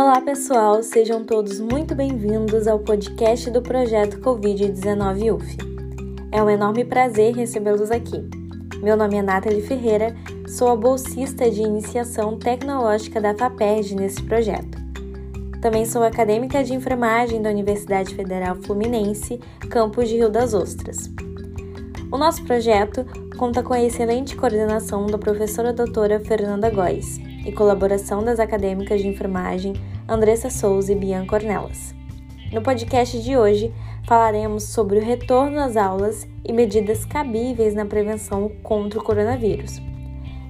Olá, pessoal, sejam todos muito bem-vindos ao podcast do projeto Covid-19 UF. É um enorme prazer recebê-los aqui. Meu nome é Nathalie Ferreira, sou a bolsista de iniciação tecnológica da FAPERJ nesse projeto. Também sou acadêmica de enfermagem da Universidade Federal Fluminense, campus de Rio das Ostras. O nosso projeto conta com a excelente coordenação da professora doutora Fernanda Góes e colaboração das acadêmicas de enfermagem Andressa Souza e Bianca Ornelas. No podcast de hoje, falaremos sobre o retorno às aulas e medidas cabíveis na prevenção contra o coronavírus.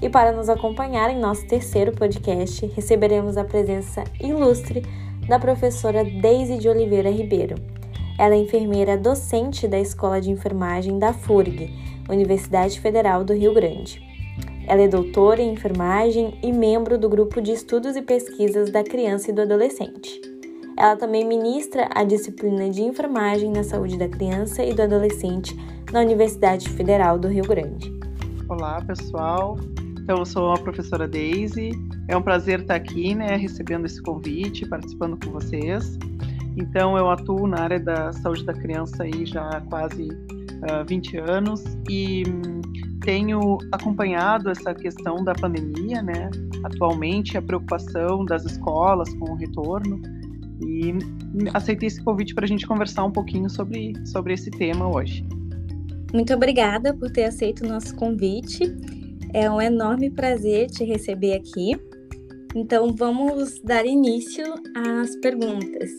E para nos acompanhar em nosso terceiro podcast, receberemos a presença ilustre da professora Deise de Oliveira Ribeiro. Ela é enfermeira docente da Escola de Enfermagem da FURG, Universidade Federal do Rio Grande. Ela é doutora em enfermagem e membro do grupo de estudos e pesquisas da criança e do adolescente. Ela também ministra a disciplina de enfermagem na saúde da criança e do adolescente na Universidade Federal do Rio Grande. Olá, pessoal. Então, eu sou a professora Daisy. É um prazer estar aqui, né, recebendo esse convite, participando com vocês. Então, eu atuo na área da saúde da criança aí já há quase uh, 20 anos e hum, tenho acompanhado essa questão da pandemia, né? Atualmente, a preocupação das escolas com o retorno e aceitei esse convite para a gente conversar um pouquinho sobre, sobre esse tema hoje. Muito obrigada por ter aceito o nosso convite. É um enorme prazer te receber aqui. Então, vamos dar início às perguntas.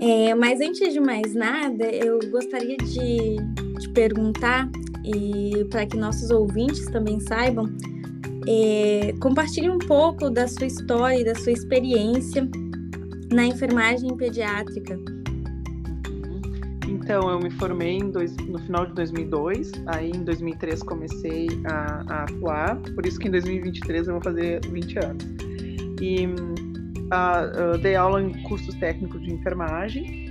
É, mas antes de mais nada, eu gostaria de te perguntar, e para que nossos ouvintes também saibam, é, compartilhe um pouco da sua história e da sua experiência na enfermagem pediátrica. Então, eu me formei dois, no final de 2002, aí em 2003 comecei a, a, atuar, por isso que em 2023 eu vou fazer 20 anos. E a, dei aula em cursos técnicos de enfermagem,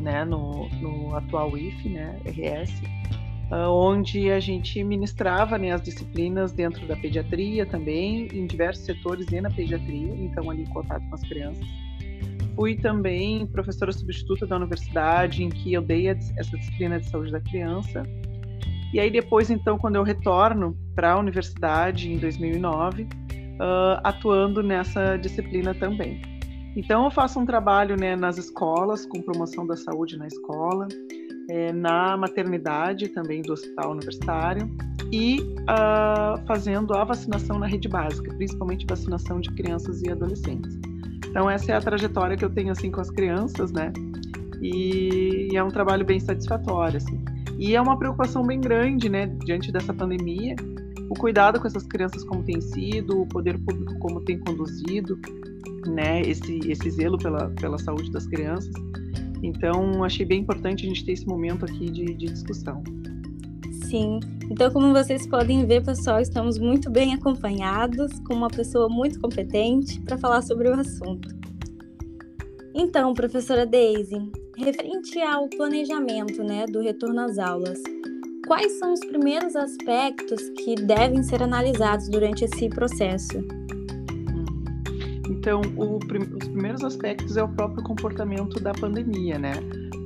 né, no, no atual IF, né, RS, onde a gente ministrava né, as disciplinas dentro da pediatria também, em diversos setores e na pediatria, então ali em contato com as crianças fui também professora substituta da universidade, em que eu dei essa disciplina de saúde da criança. E aí depois, então, quando eu retorno para a universidade em 2009, uh, atuando nessa disciplina também. Então, eu faço um trabalho né, nas escolas, com promoção da saúde na escola, é, na maternidade também do hospital universitário e uh, fazendo a vacinação na rede básica, principalmente vacinação de crianças e adolescentes. Então essa é a trajetória que eu tenho assim com as crianças, né? E, é um trabalho bem satisfatório, assim. E é uma preocupação bem grande, né, diante dessa pandemia, o cuidado com essas crianças como tem sido, o poder público como tem conduzido, né, esse esse zelo pela pela saúde das crianças. Então achei bem importante a gente ter esse momento aqui de, de discussão. Sim. Então, como vocês podem ver, pessoal, estamos muito bem acompanhados com uma pessoa muito competente para falar sobre o assunto. Então, professora Daisy, referente ao planejamento né, do retorno às aulas, quais são os primeiros aspectos que devem ser analisados durante esse processo? Então, o, os primeiros aspectos é o próprio comportamento da pandemia, né?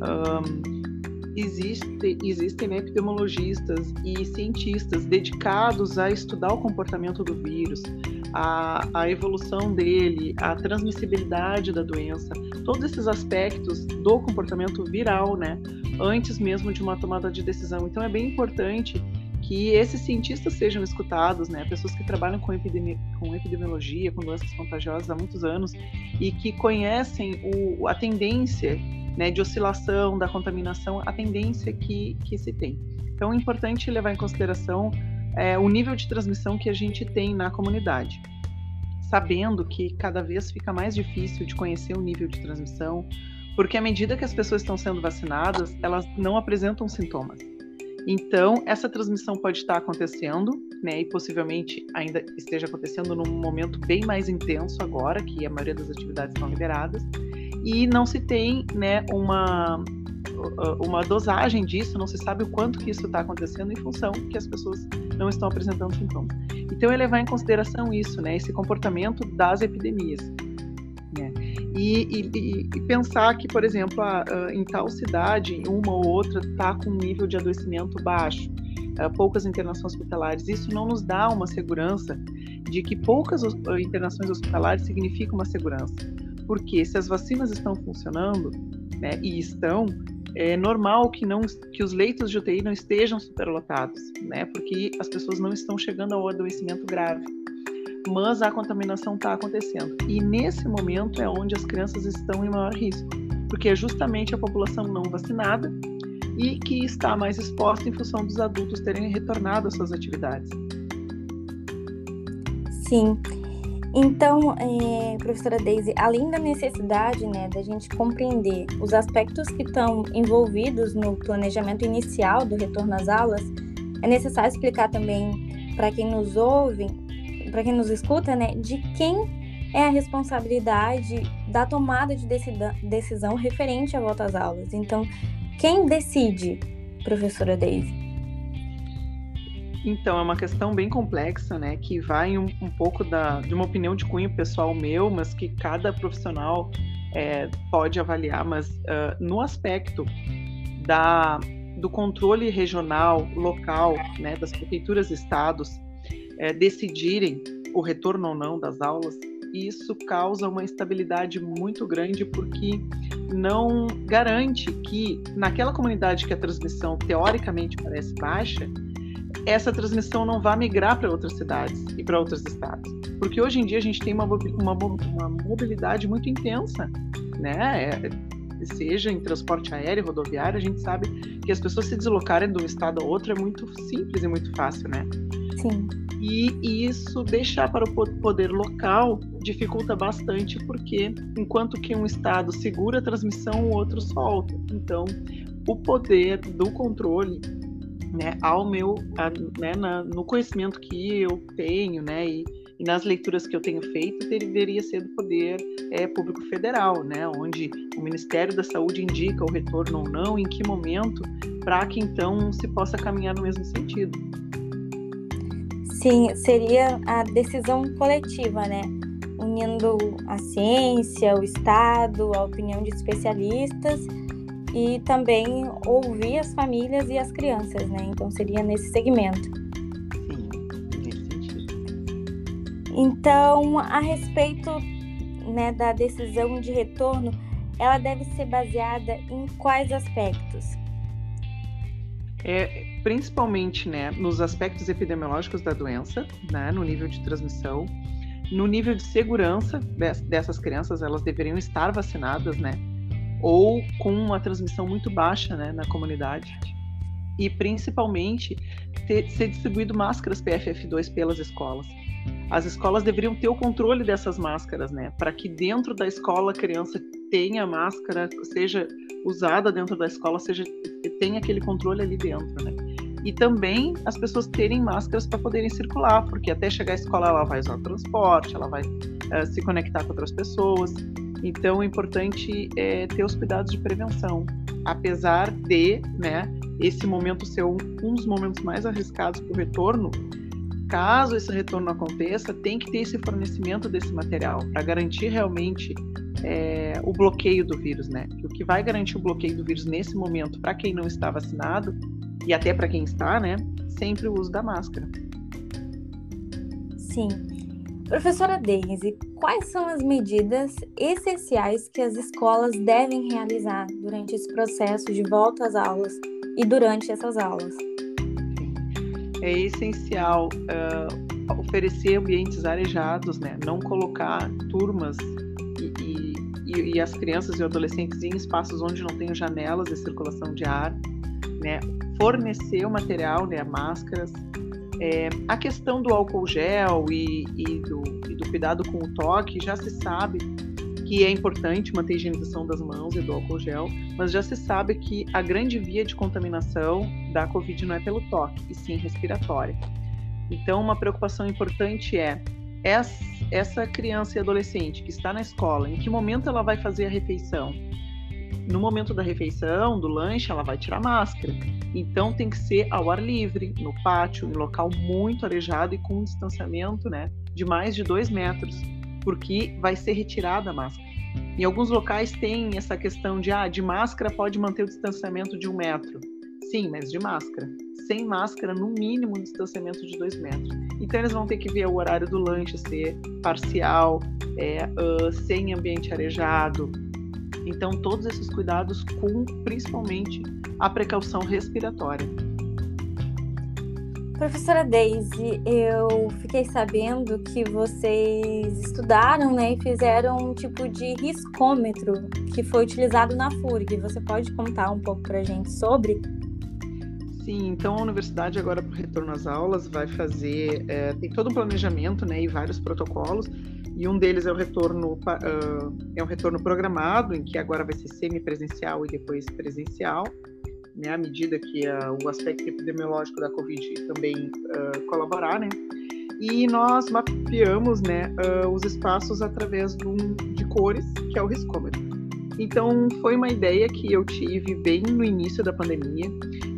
Um, existe, existem né, epidemiologistas e cientistas dedicados a estudar o comportamento do vírus, a, a evolução dele, a transmissibilidade da doença, todos esses aspectos do comportamento viral, né, antes mesmo de uma tomada de decisão. Então é bem importante que esses cientistas sejam escutados, né, pessoas que trabalham com, epidemi com epidemiologia, com doenças contagiosas há muitos anos e que conhecem o, a tendência né, de oscilação da contaminação, a tendência que, que se tem. Então, é importante levar em consideração é, o nível de transmissão que a gente tem na comunidade, sabendo que cada vez fica mais difícil de conhecer o nível de transmissão, porque à medida que as pessoas estão sendo vacinadas, elas não apresentam sintomas. Então, essa transmissão pode estar acontecendo, né, e possivelmente ainda esteja acontecendo num momento bem mais intenso agora, que a maioria das atividades estão liberadas, e não se tem né, uma, uma dosagem disso, não se sabe o quanto que isso está acontecendo em função que as pessoas não estão apresentando sintomas. Então é levar em consideração isso, né, esse comportamento das epidemias. Né? E, e, e, pensar que, por exemplo, a, a, em tal cidade, uma ou outra está com um nível de adoecimento baixo, a, poucas internações hospitalares, isso não nos dá uma segurança de que poucas internações hospitalares significa uma segurança. Porque se as vacinas estão funcionando, né, e estão, é normal que não que os leitos de UTI não estejam superlotados, né? Porque as pessoas não estão chegando ao adoecimento grave. Mas a contaminação está acontecendo. E nesse momento é onde as crianças estão em maior risco, porque é justamente a população não vacinada e que está mais exposta em função dos adultos terem retornado às suas atividades. Sim. Então, é, professora Daisy, além da necessidade né, da gente compreender os aspectos que estão envolvidos no planejamento inicial do retorno às aulas, é necessário explicar também para quem nos ouve, para quem nos escuta, né, de quem é a responsabilidade da tomada de decisão referente à volta às aulas. Então, quem decide, professora Daisy? Então, é uma questão bem complexa, né? Que vai um, um pouco da, de uma opinião de cunho pessoal meu, mas que cada profissional é, pode avaliar. Mas uh, no aspecto da, do controle regional, local, né, das prefeituras e estados é, decidirem o retorno ou não das aulas, isso causa uma instabilidade muito grande porque não garante que naquela comunidade que a transmissão teoricamente parece baixa, essa transmissão não vá migrar para outras cidades e para outros estados. Porque hoje em dia a gente tem uma, uma, uma mobilidade muito intensa, né? É, seja em transporte aéreo, rodoviário, a gente sabe que as pessoas se deslocarem de um estado a outro é muito simples e muito fácil, né? Sim. E, isso deixar para o poder local dificulta bastante, porque enquanto que um estado segura a transmissão, o outro solta. Então, o poder do controle né, ao meu, a, né, na, no conhecimento que eu tenho, né, e, e, nas leituras que eu tenho feito, deveria ser do poder é, público federal, né, onde o Ministério da Saúde indica o retorno ou não, em que momento, para que então se possa caminhar no mesmo sentido. Sim, seria a decisão coletiva, né? Unindo a ciência, o Estado, a opinião de especialistas e também ouvir as famílias e as crianças, né? Então seria nesse segmento. Sim, nesse sentido. Então, a respeito né, da decisão de retorno, ela deve ser baseada em quais aspectos? É, principalmente né, nos aspectos epidemiológicos da doença, né, no nível de transmissão, no nível de segurança dessas crianças, elas deveriam estar vacinadas, né? ou com uma transmissão muito baixa né, na comunidade. E principalmente ter, ser distribuído máscaras PFF2 pelas escolas. As escolas deveriam ter o controle dessas máscaras, né? Para que dentro da escola a criança tenha máscara, seja usada dentro da escola, seja tenha aquele controle ali dentro, né? E também as pessoas terem máscaras para poderem circular, porque até chegar à escola ela vai usar o transporte, ela vai uh, se conectar com outras pessoas. Então, o importante é ter os cuidados de prevenção, apesar de, né, esse momento ser um, um dos momentos mais arriscados para o retorno. Caso esse retorno aconteça, tem que ter esse fornecimento desse material para garantir realmente é, o bloqueio do vírus, né? O que vai garantir o bloqueio do vírus nesse momento para quem não está vacinado e até para quem está, né? Sempre o uso da máscara. Sim. Professora Daisy, quais são as medidas essenciais que as escolas devem realizar durante esse processo de volta às aulas e durante essas aulas? É essencial uh, oferecer ambientes arejados, né? não colocar turmas e, e, e, as crianças e adolescentes em espaços onde não tenham janelas de circulação de ar, né? fornecer o material, né? máscaras, é, a questão do álcool gel e, e, do, e, do, cuidado com o toque, já se sabe que é importante manter a higienização das mãos e do álcool gel, mas já se sabe que a grande via de contaminação da Covid não é pelo toque, e sim respiratória. Então, uma preocupação importante é essa criança e adolescente que está na escola, em que momento ela vai fazer a refeição? No momento da refeição, do lanche, ela vai tirar máscara. Então tem que ser ao ar livre, no pátio, em local muito arejado e com um distanciamento né, de mais de dois metros porque vai ser retirada a máscara. Em alguns locais tem essa questão de, ah, de máscara pode manter o distanciamento de um metro. Sim, mas de máscara. Sem máscara, no mínimo, um distanciamento de dois metros. Então, eles vão ter que ver o horário do lanche ser parcial, é, uh, sem ambiente arejado. Então, todos esses cuidados com, principalmente, a precaução respiratória. Professora Daisy, eu fiquei sabendo que vocês estudaram né, e fizeram um tipo de riscômetro que foi utilizado na FURG. Você pode contar um pouco para a gente sobre? Sim, então a universidade agora para o retorno às aulas vai fazer, é, tem todo um planejamento né, e vários protocolos, e um deles é o retorno, uh, é um retorno programado, em que agora vai ser semipresencial e depois presencial né, à medida que uh, o aspecto epidemiológico da Covid também uh, colaborar, né? E nós mapeamos, né, os espaços através de, um, de cores, que é o riscômetro. Então, foi uma ideia que eu tive bem no início da pandemia,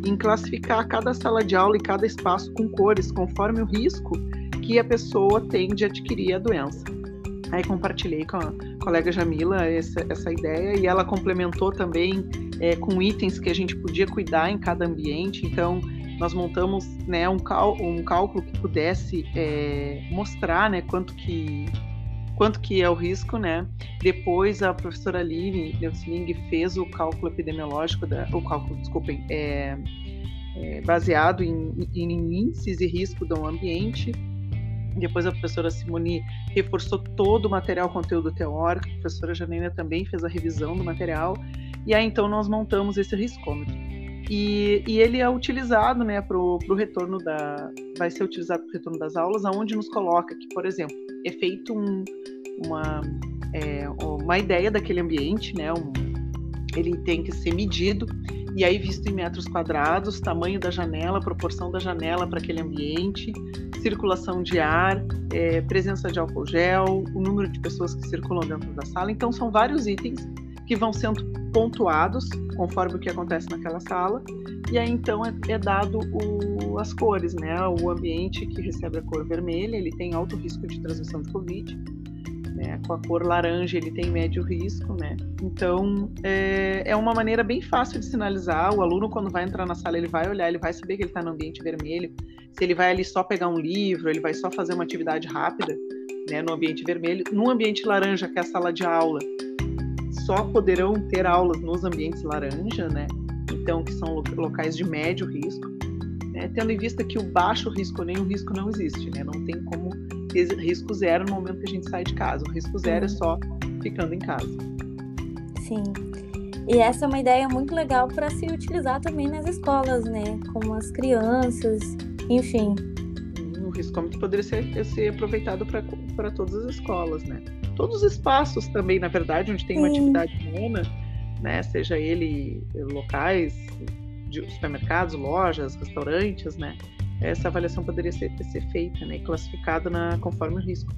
em classificar cada sala de aula e cada espaço com cores, conforme o risco que a pessoa tem de adquirir a doença. Aí compartilhei com a colega Jamila essa, essa ideia e ela complementou também é, com itens que a gente podia cuidar em cada ambiente. Então, nós montamos né, um, cal um cálculo que pudesse é, mostrar né, quanto que quanto que é o risco, né? Depois a professora Aline Neusling fez o cálculo epidemiológico, da, o cálculo, desculpem, é, é, baseado em, em, índices e risco do ambiente. Depois a professora Simone reforçou todo o material conteúdo teórico, a professora Janina também fez a revisão do material e aí então nós montamos esse riscômetro. E, e ele é utilizado né, para o retorno da. vai ser utilizado para o retorno das aulas, aonde nos coloca que, por exemplo, é feito um, uma, é, uma ideia daquele ambiente, né? Um, ele tem que ser medido e aí visto em metros quadrados, tamanho da janela, proporção da janela para aquele ambiente, circulação de ar, é, presença de álcool gel, o número de pessoas que circulam dentro da sala. Então são vários itens que vão sendo pontuados conforme o que acontece naquela sala e aí então é, é dado o, as cores, né? O ambiente que recebe a cor vermelha ele tem alto risco de transmissão de covid, né? Com a cor laranja ele tem médio risco, né? Então é, é uma maneira bem fácil de sinalizar. O aluno quando vai entrar na sala ele vai olhar, ele vai saber que ele está no ambiente vermelho. Se ele vai ali só pegar um livro, ele vai só fazer uma atividade rápida, né? No ambiente vermelho, no ambiente laranja que é a sala de aula só poderão ter aulas nos ambientes laranja, né? Então, que são locais de médio risco, né? tendo em vista que o baixo risco nem o risco não existe, né? Não tem como risco zero no momento que a gente sai de casa. O risco zero é só ficando em casa. Sim. E essa é uma ideia muito legal para se utilizar também nas escolas, né? Com as crianças, enfim. O riscômetro poderia ser, ser aproveitado para todas as escolas, né? todos os espaços também, na verdade, onde tem uma atividade humana, né, seja ele locais de supermercados, lojas, restaurantes, né, essa avaliação poderia ser, ser feita, né, classificada na, conforme o risco.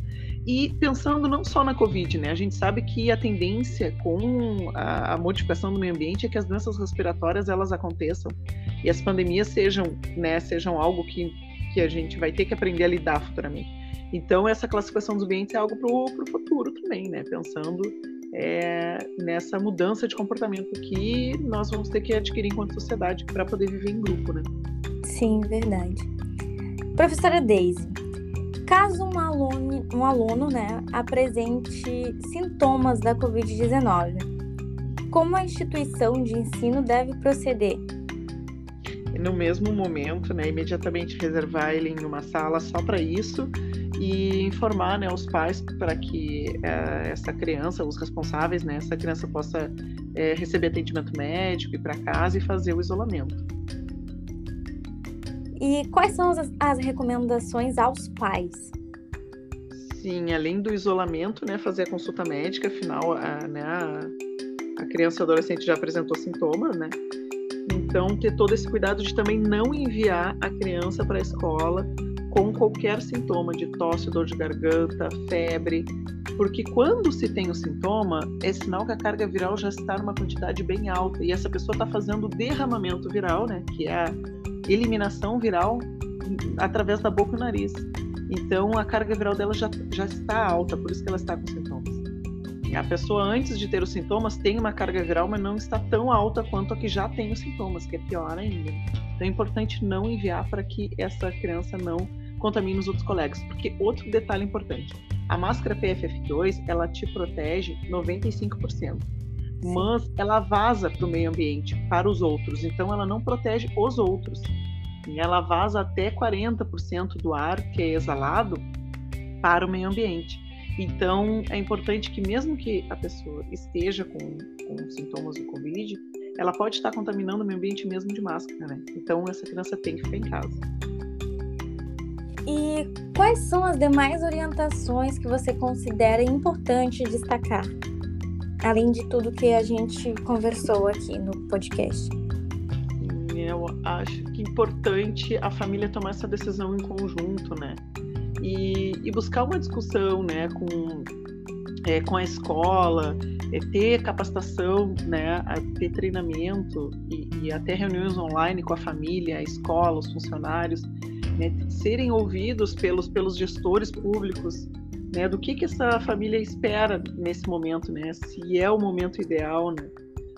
E pensando não só na Covid, né, a gente sabe que a tendência com a, a modificação do meio ambiente é que as doenças respiratórias elas aconteçam e as pandemias sejam, né, sejam algo que, que a gente vai ter que aprender a lidar futuramente. Então, essa classificação dos ambientes é algo para o futuro também, né? Pensando é, nessa mudança de comportamento que nós vamos ter que adquirir enquanto sociedade para poder viver em grupo, né? Sim, verdade. Professora Daisy, caso um aluno, um aluno né, apresente sintomas da Covid-19, como a instituição de ensino deve proceder? No mesmo momento, né, imediatamente reservar ele em uma sala só para isso e informar né, os pais para que é, essa criança, os responsáveis, né, essa criança possa é, receber atendimento médico, ir para casa e fazer o isolamento. E quais são as, as recomendações aos pais? Sim, além do isolamento, né, fazer a consulta médica, afinal, a, né, a, a criança adolescente já apresentou sintomas, né? Então, ter todo esse cuidado de também não enviar a criança para a escola com qualquer sintoma de tosse, dor de garganta, febre, porque quando se tem o sintoma, é sinal que a carga viral já está numa quantidade bem alta e essa pessoa está fazendo derramamento viral, né, que é a eliminação viral através da boca e nariz. Então, a carga viral dela já, já está alta, por isso que ela está com sintomas. A pessoa, antes de ter os sintomas, tem uma carga viral, mas não está tão alta quanto a que já tem os sintomas, que é pior ainda. Então, é importante não enviar para que essa criança não contamine os outros colegas. Porque outro detalhe importante, a máscara PFF2, ela te protege 95%, mas ela vaza para o meio ambiente, para os outros. Então, ela não protege os outros. E ela vaza até 40% do ar que é exalado para o meio ambiente. Então, é importante que, mesmo que a pessoa esteja com, com sintomas do Covid, ela pode estar contaminando o meio ambiente mesmo de máscara, né? Então, essa criança tem que ficar em casa. E quais são as demais orientações que você considera importante destacar? Além de tudo que a gente conversou aqui no podcast. Eu acho que é importante a família tomar essa decisão em conjunto, né? E, e buscar uma discussão, né, com, é, com a escola, é, ter capacitação, né, ter treinamento e, e até reuniões online com a família, a escola, os funcionários, né, serem ouvidos pelos, pelos gestores públicos, né, do que, que essa família espera nesse momento, né, se é o momento ideal. Né.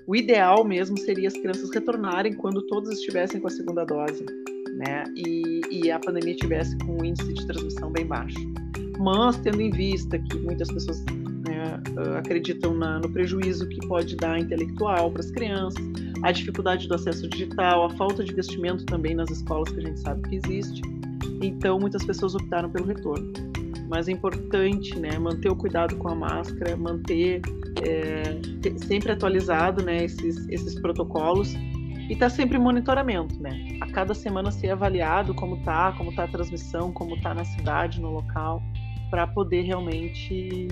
O ideal mesmo seria as crianças retornarem quando todos estivessem com a segunda dose, né, e, e a pandemia estivesse com um índice de transmissão bem baixo. Mas, tendo em vista que muitas pessoas né, acreditam na, no prejuízo que pode dar intelectual para as crianças, a dificuldade do acesso digital, a falta de investimento também nas escolas que a gente sabe que existe. Então, muitas pessoas optaram pelo retorno. Mas é importante né, manter o cuidado com a máscara, manter é, sempre atualizado né, esses, esses protocolos e tá sempre em monitoramento. Né? A cada semana ser avaliado como está, como está a transmissão, como está na cidade, no local, para poder realmente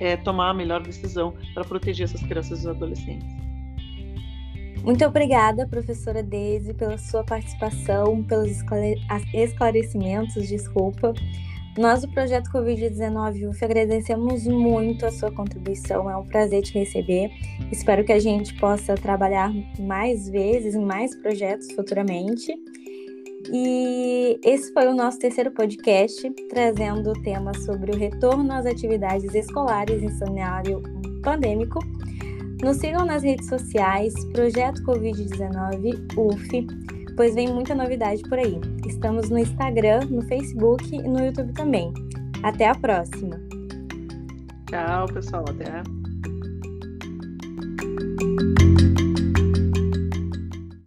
é, tomar a melhor decisão para proteger essas crianças e adolescentes. Muito obrigada, professora Deise, pela sua participação, pelos esclarecimentos, desculpa. Nós do Projeto Covid-19 UF agradecemos muito a sua contribuição, é um prazer te receber. Espero que a gente possa trabalhar mais vezes em mais projetos futuramente. E esse foi o nosso terceiro podcast, trazendo o tema sobre o retorno às atividades escolares em cenário pandêmico. Nos sigam nas redes sociais, Projeto Covid-19 UF, pois vem muita novidade por aí. Estamos no Instagram, no Facebook e no YouTube também. Até a próxima! Tchau, pessoal. Até.